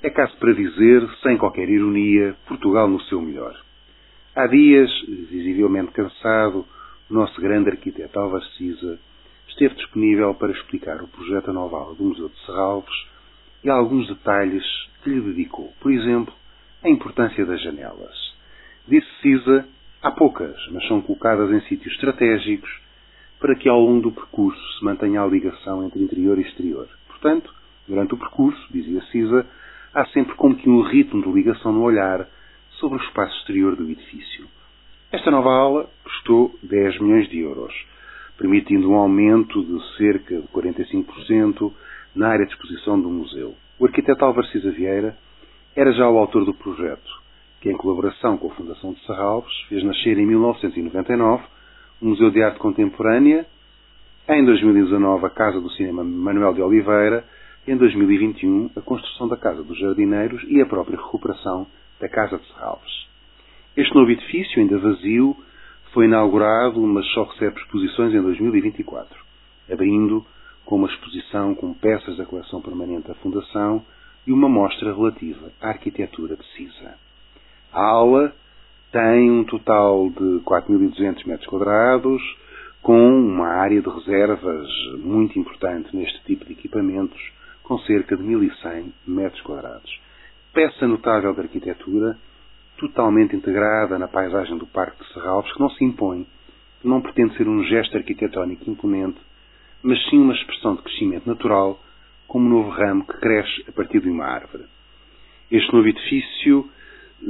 É caso para dizer, sem qualquer ironia, Portugal no seu melhor. Há dias, visivelmente cansado, o nosso grande arquiteto Álvaro Siza esteve disponível para explicar o projeto anual do Museu de Serralves e alguns detalhes que lhe dedicou. Por exemplo, a importância das janelas. Disse Siza, há poucas, mas são colocadas em sítios estratégicos para que ao longo do percurso se mantenha a ligação entre interior e exterior. Portanto, durante o percurso, dizia Cisa, há sempre como que um ritmo de ligação no olhar sobre o espaço exterior do edifício. Esta nova aula custou 10 milhões de euros, permitindo um aumento de cerca de 45% na área de exposição do museu. O arquiteto Álvaro Cisa Vieira era já o autor do projeto, que em colaboração com a Fundação de Serralves fez nascer em 1999 o Museu de Arte Contemporânea, em 2019 a Casa do Cinema Manuel de Oliveira, em 2021 a construção da Casa dos Jardineiros e a própria recuperação da Casa de Serralves. Este novo edifício, ainda vazio, foi inaugurado, mas só recebe exposições em 2024, abrindo com uma exposição com peças da coleção permanente da Fundação e uma mostra relativa à arquitetura de Cisa. A aula tem um total de 4.200 metros quadrados, com uma área de reservas muito importante neste tipo de equipamentos, com cerca de 1.100 metros quadrados. Peça notável de arquitetura, totalmente integrada na paisagem do Parque de Serralves, que não se impõe, não pretende ser um gesto arquitetónico imponente, mas sim uma expressão de crescimento natural, como um novo ramo que cresce a partir de uma árvore. Este novo edifício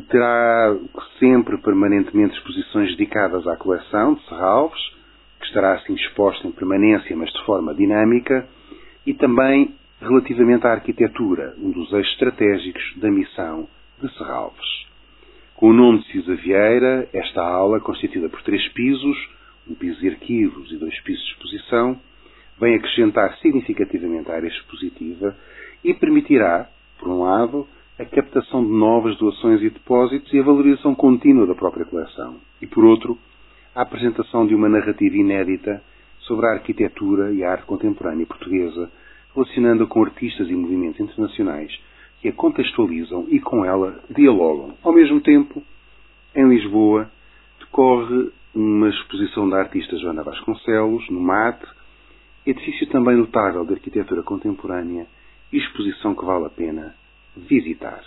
terá sempre permanentemente exposições dedicadas à coleção de Serralves, que estará assim exposta em permanência, mas de forma dinâmica, e também relativamente à arquitetura, um dos eixos estratégicos da missão de Serralves. Com o nome de Cisa Vieira, esta aula, constituída por três pisos, um piso de arquivos e dois pisos de exposição, vem acrescentar significativamente à área expositiva e permitirá, por um lado, a captação de novas doações e depósitos e a valorização contínua da própria coleção. E, por outro, a apresentação de uma narrativa inédita sobre a arquitetura e a arte contemporânea portuguesa, relacionando-a com artistas e movimentos internacionais que a contextualizam e com ela dialogam. Ao mesmo tempo, em Lisboa, decorre uma exposição da artista Joana Vasconcelos, no MAT, edifício também notável de arquitetura contemporânea exposição que vale a pena visitar.